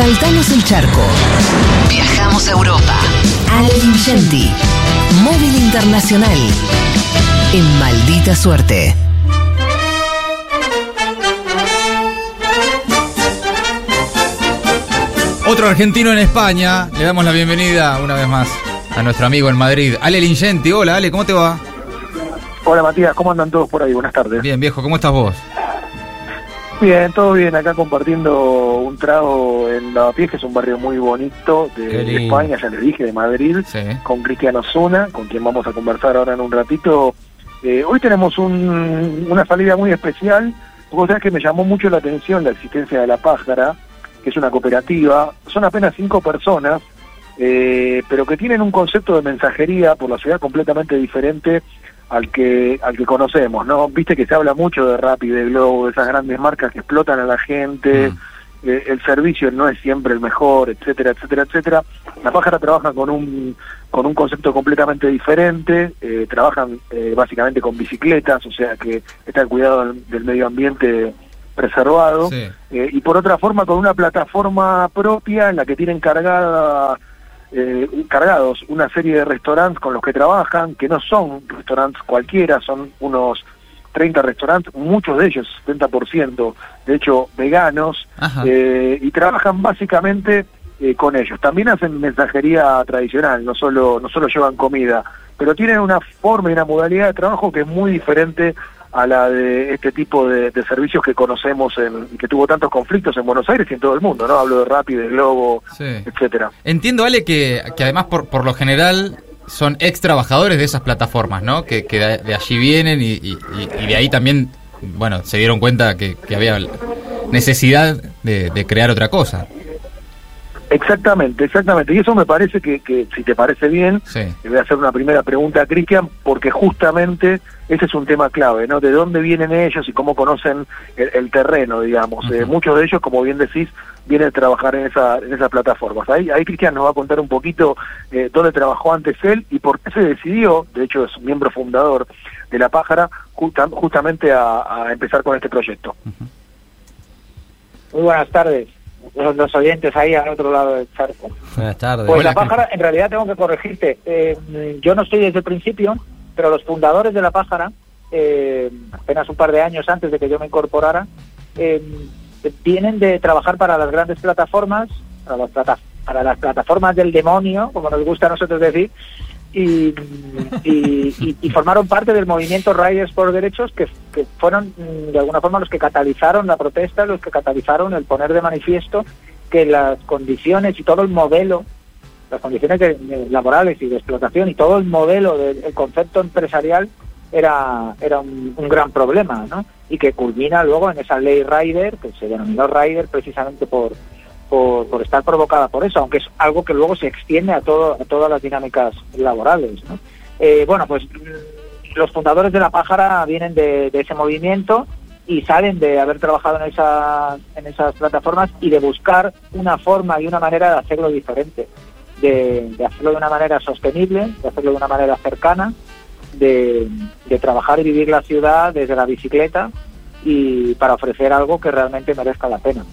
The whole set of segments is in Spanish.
Saltamos el charco. Viajamos a Europa. Ale Ingenti. Móvil Internacional. En maldita suerte. Otro argentino en España. Le damos la bienvenida una vez más a nuestro amigo en Madrid, Ale Lingenti. Hola, Ale, ¿cómo te va? Hola, Matías, ¿cómo andan todos por ahí? Buenas tardes. Bien, viejo, ¿cómo estás vos? Bien, todo bien, acá compartiendo un trago en Lavapiés, que es un barrio muy bonito de, España, ya les dije, de Madrid, con Cristiano Zuna, con quien vamos a conversar ahora en un ratito. Eh, hoy tenemos una salida muy especial, porque sabes que me llamó mucho la atención la existencia de La Pájara, que es una cooperativa, son apenas cinco personas, eh, pero que tienen un concepto de mensajería por la ciudad completamente diferente al que al que conocemos, ¿no? Viste que se habla mucho de Rappi, de Globo, de esas grandes marcas que explotan a la gente, mm. eh, el servicio no es siempre el mejor, etcétera, etcétera, etcétera. La pájara trabaja con un con un concepto completamente diferente, eh, trabajan eh, básicamente con bicicletas, o sea que está el cuidado del, medio ambiente preservado, y por otra forma con una plataforma propia en la que tienen cargada eh, cargados una serie de restaurantes con los que trabajan, que no son restaurantes cualquiera, son unos 30 restaurantes, muchos de ellos, 70%, de hecho, veganos, eh, y trabajan básicamente eh, con ellos. También hacen mensajería tradicional, no solo, no solo llevan comida, pero tienen una forma y una modalidad de trabajo que es muy diferente a la de este tipo de, servicios que conocemos en, que tuvo tantos conflictos en Buenos Aires y en todo el mundo, ¿no? Hablo de Rappi, de Globo, etcétera. Entiendo, Ale, que, que además por, por lo general son ex trabajadores de esas plataformas, ¿no? Que, que de, allí vienen y, y, de ahí también, bueno, se dieron cuenta que, que había necesidad de, de crear otra cosa. Exactamente, exactamente. Y eso me parece que, que si te parece bien, le voy a hacer una primera pregunta a Cristian, porque justamente ese es un tema clave, ¿no? De dónde vienen ellos y cómo conocen el, terreno, digamos. Eh, muchos de ellos, como bien decís, vienen a trabajar en, esa, en esas plataformas. Ahí, ahí Cristian nos va a contar un poquito eh, dónde trabajó antes él y por qué se decidió, de hecho es miembro fundador de La Pájara, justamente a, a, empezar con este proyecto. Muy buenas tardes los, oyentes ahí al otro lado del charco. Buenas tardes. Pues la pájara, en realidad tengo que corregirte. Eh, yo no estoy desde el principio, pero los fundadores de la pájara, eh, apenas un par de años antes de que yo me incorporara, eh, vienen de trabajar para las grandes plataformas, para las, para las plataformas del demonio, como nos gusta a nosotros decir, y, y, formaron parte del movimiento Riders por Derechos que, fueron mm, de alguna forma los que catalizaron la protesta, los que catalizaron el poner de manifiesto que las condiciones y todo el modelo, las condiciones laborales y de explotación y todo el modelo del concepto empresarial era, era un, un, gran problema, ¿no? Y que culmina luego en esa ley Rider, que se denominó Rider precisamente por, por, estar provocada por eso, aunque es algo que luego se extiende a, todo, a todas las dinámicas laborales. Eh, bueno, pues mm, los fundadores de La Pájara vienen de, ese movimiento y salen de haber trabajado en, esa, en esas plataformas y de buscar una forma y una manera de hacerlo diferente, de, hacerlo de una manera sostenible, de hacerlo de una manera cercana, de trabajar y vivir la ciudad desde la bicicleta y para ofrecer algo que realmente merezca la pena.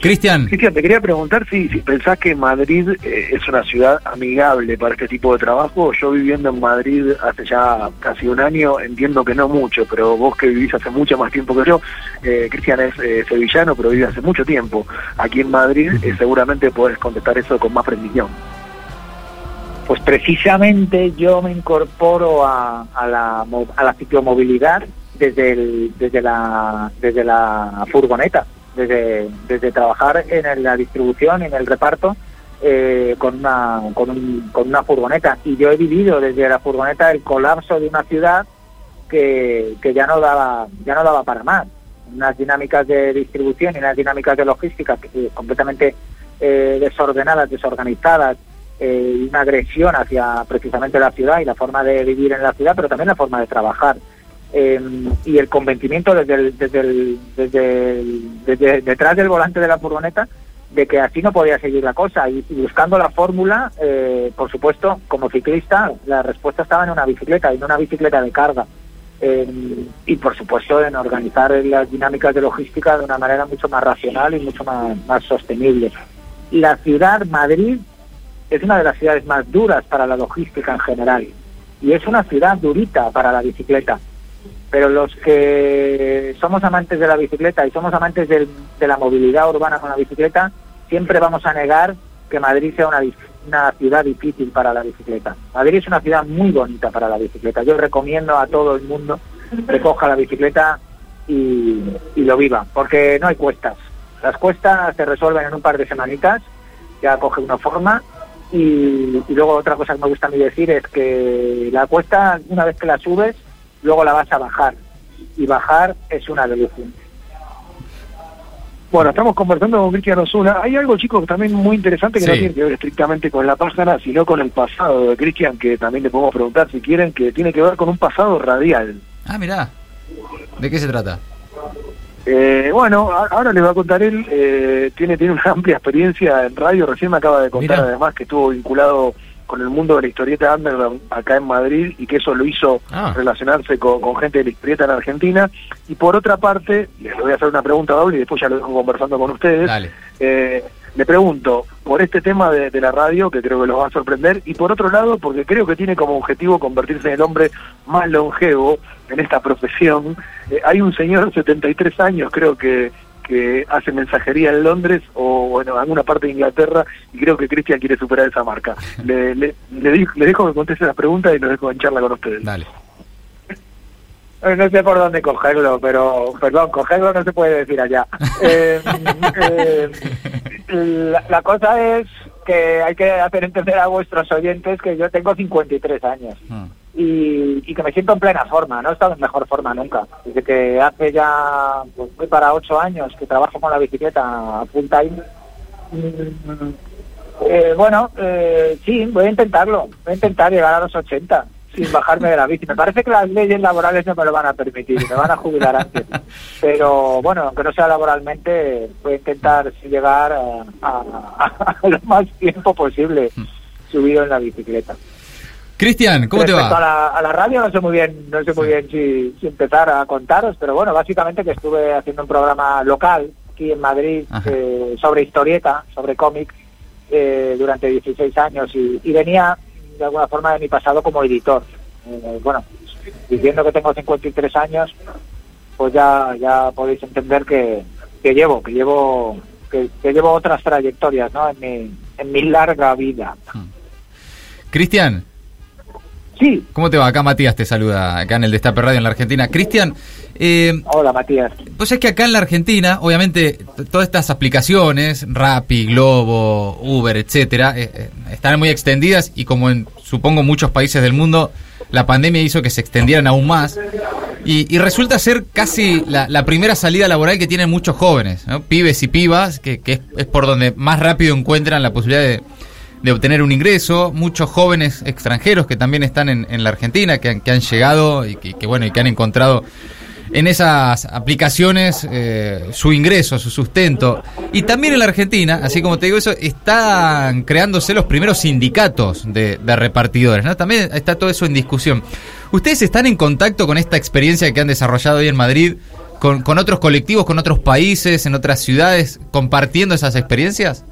Cristian. Cristian, te quería preguntar si, si pensás que Madrid eh, es una ciudad amigable para este tipo de trabajo. Yo viviendo en Madrid hace ya casi un año, entiendo que no mucho, pero vos que vivís hace mucho más tiempo que yo, eh, Cristian es eh, sevillano, pero vive hace mucho tiempo aquí en Madrid, seguramente podés contestar eso con más precisión. Pues precisamente yo me incorporo a, la, a la ciclomovilidad desde, el, desde, la, desde la furgoneta desde, desde trabajar en la distribución, en el reparto, eh, con, una, con, un, con una furgoneta. Y yo he vivido desde la furgoneta el colapso de una ciudad que, que ya, no daba, ya no daba para más. Unas dinámicas de distribución y unas dinámicas de logística eh, completamente eh, desordenadas, desorganizadas, y una agresión hacia precisamente la ciudad y la forma de vivir en la ciudad, pero también la forma de trabajar. Em, y el convencimiento desde, desde, desde, detrás del volante de la furgoneta de que así no podía seguir la cosa y, buscando la fórmula, eh, por supuesto, como ciclista, la respuesta estaba en una bicicleta no una bicicleta de carga. y por supuesto en organizar las dinámicas de logística de una manera mucho más racional y mucho más sostenible. La ciudad, Madrid, es una de las ciudades más duras para la logística en general y es una ciudad durita para la bicicleta. Pero los que somos amantes de la bicicleta y somos amantes de la movilidad urbana con la bicicleta, siempre vamos a negar que Madrid sea una, ciudad difícil para la bicicleta. Madrid es una ciudad muy bonita para la bicicleta. Yo recomiendo a todo el mundo que coja la bicicleta y, y lo viva, porque no hay cuestas. Las cuestas se resuelven en un par de semanitas, ya coge una forma y, luego otra cosa que me gusta a mí decir es que la cuesta, una vez que la subes, luego la vas a bajar. Y bajar es una delicia. Bueno, estamos conversando con Cristian Osuna. Hay algo, chicos, también muy interesante que no tiene que ver estrictamente con la página, sino con el pasado de Cristian, que también le podemos preguntar si quieren, que tiene que ver con un pasado radial. Ah, mirá. ¿De qué se trata? Eh, bueno, ahora les va a contar él, eh, tiene, tiene una amplia experiencia en radio, recién me acaba de contar además que estuvo vinculado con el mundo de la historieta underground acá en Madrid y que eso lo hizo ah. relacionarse con, gente de la historieta en Argentina. Y por otra parte, les voy a hacer una pregunta doble y después ya lo dejo conversando con ustedes. Eh, le pregunto por este tema de, de, la radio, que creo que los va a sorprender, y por otro lado, porque creo que tiene como objetivo convertirse en el hombre más longevo en esta profesión. Eh, hay un señor de 73 años, creo que, que hace mensajería en Londres o bueno, en alguna parte de Inglaterra y creo que Cristian quiere superar esa marca. Le, le, le, dejo que conteste las preguntas y nos dejo en charla con ustedes. Dale. Eh, no sé por dónde cogerlo, pero perdón, cogerlo no se puede decir allá. Eh, la, la, cosa es que hay que hacer entender a vuestros oyentes que yo tengo 53 años. Hmm y, que me siento en plena forma, no he estado en mejor forma nunca. Desde que hace ya, pues voy para ocho años que trabajo con la bicicleta full time. Mm, eh, bueno, eh, sí, voy a intentarlo, voy a intentar llegar a los 80 sin bajarme de la bici. Me parece que las leyes laborales no me lo van a permitir, me van a jubilar antes. Pero bueno, aunque no sea laboralmente, voy a intentar llegar a lo más tiempo posible subido en la bicicleta. Cristian, ¿cómo te va? A la, a la, radio no sé muy bien, no sé muy bien si, empezar a contaros, pero bueno, básicamente que estuve haciendo un programa local aquí en Madrid eh, sobre historieta, sobre cómics, eh, durante 16 años y, venía de alguna forma de mi pasado como editor. Eh, bueno, diciendo que tengo 53 años, pues ya ya podéis entender que, que llevo, que llevo que, llevo otras trayectorias, ¿no? En mi, en mi larga vida. Hmm. Cristian, Sí. ¿Cómo te va? Acá Matías te saluda, acá en el Destape Radio en la Argentina. Cristian. Eh, Hola, Matías. Pues es que acá en la Argentina, obviamente, todas estas aplicaciones, Rappi, Globo, Uber, etcétera, eh, eh, están muy extendidas y como en, supongo, muchos países del mundo, la pandemia hizo que se extendieran aún más. Y, resulta ser casi la, primera salida laboral que tienen muchos jóvenes, pibes y pibas, que, es por donde más rápido encuentran la posibilidad de de obtener un ingreso, muchos jóvenes extranjeros que también están en, la Argentina, que, han llegado y que, bueno, y que han encontrado en esas aplicaciones eh, su ingreso, su sustento. Y también en la Argentina, así como te digo eso, están creándose los primeros sindicatos de, repartidores. También está todo eso en discusión. ¿Ustedes están en contacto con esta experiencia que han desarrollado hoy en Madrid, con, con otros colectivos, con otros países, en otras ciudades, compartiendo esas experiencias?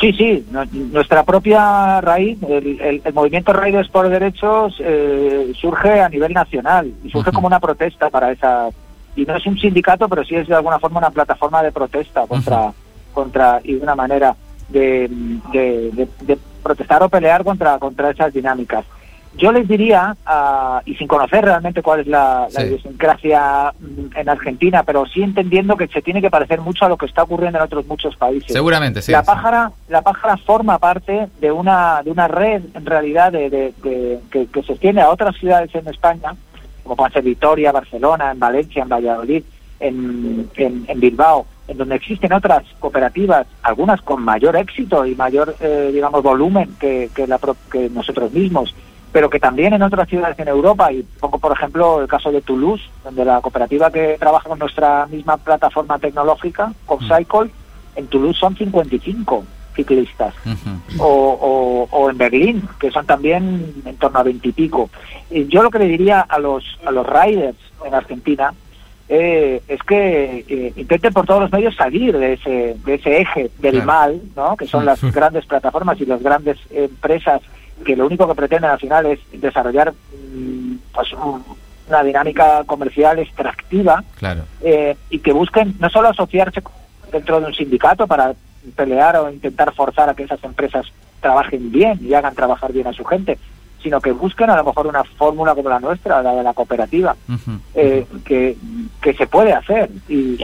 Sí, sí, nuestra propia raíz, el, movimiento Raíces por Derechos eh, surge a nivel nacional y surge como una protesta para esa, y no es un sindicato, pero sí es de alguna forma una plataforma de protesta contra, contra y una manera de, de, protestar o pelear contra, contra esas dinámicas. Yo les diría, uh, y sin conocer realmente cuál es la, idiosincrasia mm, en Argentina, pero sí entendiendo que se tiene que parecer mucho a lo que está ocurriendo en otros muchos países. Seguramente, sí. La pájara, la pájara forma parte de una de una red, en realidad, de, que, que, se extiende a otras ciudades en España, como pueden ser Vitoria, Barcelona, en Valencia, en Valladolid, en, en, Bilbao, en donde existen otras cooperativas, algunas con mayor éxito y mayor, eh, digamos, volumen que, que, la, que nosotros mismos pero que también en otras ciudades en Europa, y pongo por ejemplo el caso de Toulouse, donde la cooperativa que trabaja con nuestra misma plataforma tecnológica, CopCycle, en Toulouse son 55 ciclistas. o, o, en Berlín, que son también en torno a veintipico. Yo lo que le diría a los, a los riders en Argentina eh, es que eh, intenten por todos los medios salir de ese, de ese eje del mal, ¿no? que son las grandes plataformas y las grandes empresas que lo único que pretenden al final es desarrollar mm, pues, una dinámica comercial extractiva eh, y que busquen no solo asociarse dentro de un sindicato para pelear o intentar forzar a que esas empresas trabajen bien y hagan trabajar bien a su gente, sino que busquen a lo mejor una fórmula como la nuestra, la de la cooperativa, eh, que, que se puede hacer. Y,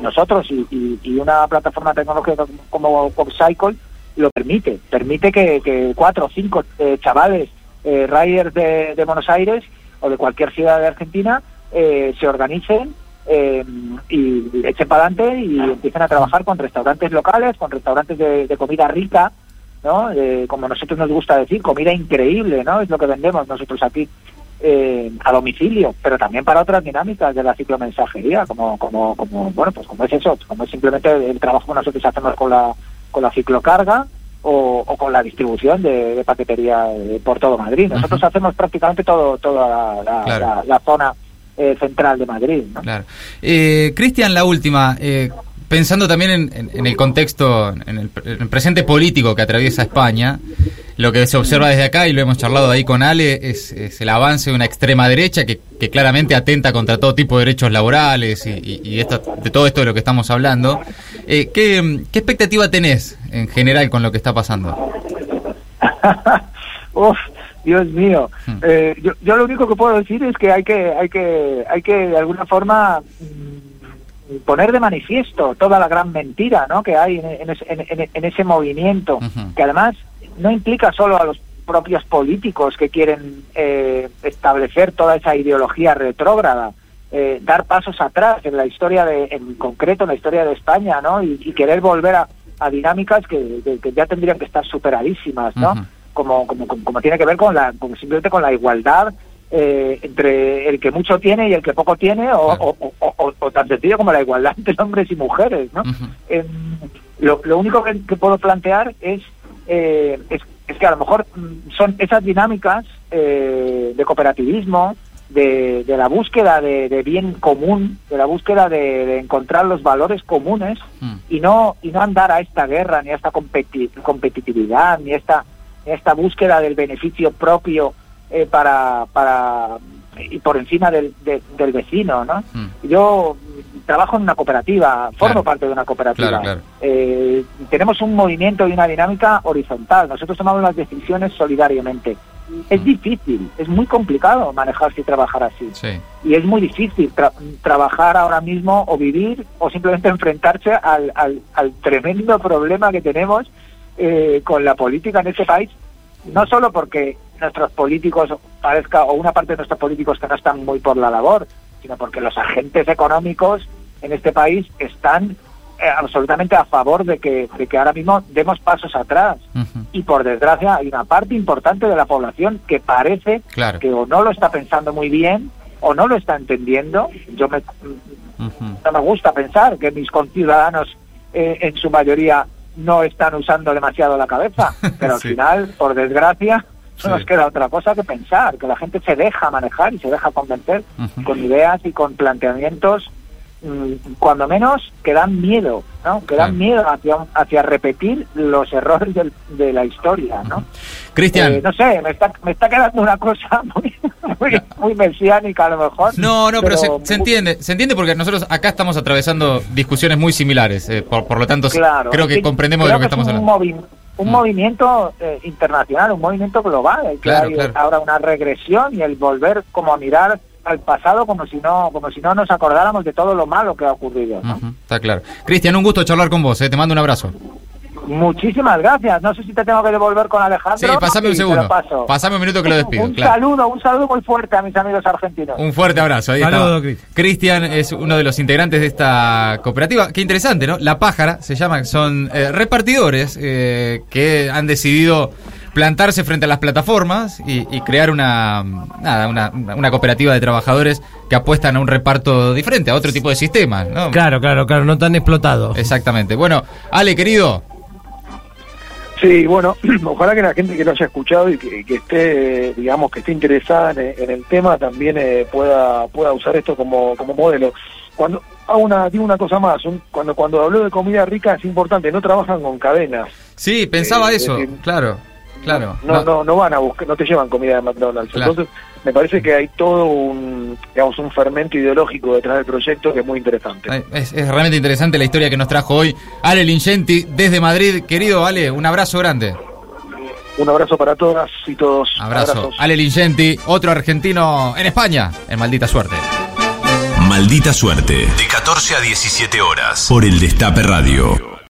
nosotros y, una plataforma tecnológica como Cycle lo permite. Permite que, cuatro o cinco eh, chavales eh, riders de, Buenos Aires o de cualquier ciudad de Argentina eh, se organicen eh, y echen para adelante y empiecen a trabajar con restaurantes locales, con restaurantes de comida rica, ¿no? Como nosotros nos gusta decir, comida increíble, ¿no? Es lo que vendemos nosotros aquí eh, a domicilio, pero también para otras dinámicas de la ciclomensajería, como, como, como, bueno, pues como es eso, como es simplemente el trabajo que nosotros hacemos con la, con la ciclocarga o, con la distribución de, paquetería eh, por todo Madrid. Nosotros hacemos prácticamente todo, toda la, zona central de Madrid. ¿no? Claro. Cristian, la última pensando también en, el contexto, en el, presente político que atraviesa España, lo que se observa desde acá, y lo hemos charlado ahí con Ale, es, el avance de una extrema derecha que, claramente atenta contra todo tipo de derechos laborales y, de todo esto de lo que estamos hablando. Eh, ¿qué, expectativa tenés en general con lo que está pasando? Uf, Dios mío. Hmm. Eh, yo, yo, lo único que puedo decir es que hay que, hay que, hay que de alguna forma poner de manifiesto toda la gran mentira ¿no? que hay en, ese, movimiento, que además no implica solo a los propios políticos que quieren eh, establecer toda esa ideología retrógrada, eh, dar pasos atrás en la historia de, en concreto en la historia de España, ¿no? Y, querer volver a, dinámicas que, ya tendrían que estar superadísimas, ¿no? como, como, como, tiene que ver con la, simplemente con la igualdad eh, entre el que mucho tiene y el que poco tiene, o, tan sencillo como la igualdad entre hombres y mujeres. ¿no? Em, lo, único que, puedo plantear es, eh, es, que a lo mejor mm, son esas dinámicas eh, de cooperativismo, de, la búsqueda de, bien común, de la búsqueda de, encontrar los valores comunes mm. y no y no andar a esta guerra, ni a esta competitividad, ni esta, ni a esta búsqueda del beneficio propio eh, para, para y por encima del, del vecino, ¿no? Hmm. Yo trabajo en una cooperativa, formo parte de una cooperativa. Eh, tenemos un movimiento y una dinámica horizontal. Nosotros tomamos las decisiones solidariamente. Es hmm. difícil, es muy complicado manejarse y trabajar así. Y es muy difícil trabajar ahora mismo o vivir o simplemente enfrentarse al, al, al tremendo problema que tenemos eh, con la política en este país no solo porque nuestros políticos parezca, o una parte de nuestros políticos que no están muy por la labor, sino porque los agentes económicos en este país están eh, absolutamente a favor de que, de que ahora mismo demos pasos atrás. Y por desgracia hay una parte importante de la población que parece que o no lo está pensando muy bien o no lo está entendiendo. Yo me, no me gusta pensar que mis conciudadanos eh, en su mayoría no están usando demasiado la cabeza, pero al final, por desgracia, no nos queda otra cosa que pensar, que la gente se deja manejar y se deja convencer con ideas y con planteamientos Mm, cuando menos que dan miedo, ¿no? Que dan miedo hacia, hacia repetir los errores de la historia, ¿no? Cristian. Eh, no sé, me está, me está quedando una cosa muy, muy, mesiánica a lo mejor. No, no, pero, se, entiende, se entiende porque nosotros acá estamos atravesando discusiones muy similares, eh, por, lo tanto creo que comprendemos de lo que, estamos hablando. Un mm. movimiento eh, internacional, un movimiento global, que hay ahora una regresión y el volver como a mirar al pasado como si no como si no nos acordáramos de todo lo malo que ha ocurrido. está claro. Cristian, un gusto charlar con vos, ¿eh? te mando un abrazo. Muchísimas gracias. No sé si te tengo que devolver con Alejandro. Sí, pasame un segundo. Pasame un minuto que lo despido. un saludo, un saludo muy fuerte a mis amigos argentinos. Un fuerte abrazo. Ahí Cristian es uno de los integrantes de esta cooperativa. Qué interesante, ¿no? La Pájara se llama, son eh, repartidores eh, que han decidido plantarse frente a las plataformas y, crear una, nada, una, una, cooperativa de trabajadores que apuestan a un reparto diferente, a otro tipo de sistemas. ¿no? Claro, claro, claro, no tan explotado. Exactamente. Bueno, Ale, querido. Sí, bueno, ojalá que la gente que lo haya escuchado y que, esté, digamos, que esté interesada en, el tema también eh, pueda pueda usar esto como, como modelo. Cuando hago una digo una cosa más, cuando cuando hablo de comida rica es importante, no trabajan con cadenas. Sí, pensaba eh, eso, claro. Claro. No, no, no, van a buscar, no te llevan comida de McDonald's. Entonces, me parece que hay todo un, digamos, un fermento ideológico detrás del proyecto que es muy interesante. Es, realmente interesante la historia que nos trajo hoy Ale Lingenti desde Madrid. Querido Ale, un abrazo grande. Un abrazo para todas y todos. Abrazo. Ale Lingenti, otro argentino en España, en Maldita Suerte. Maldita Suerte, de 14 a 17 horas, por el Destape Radio.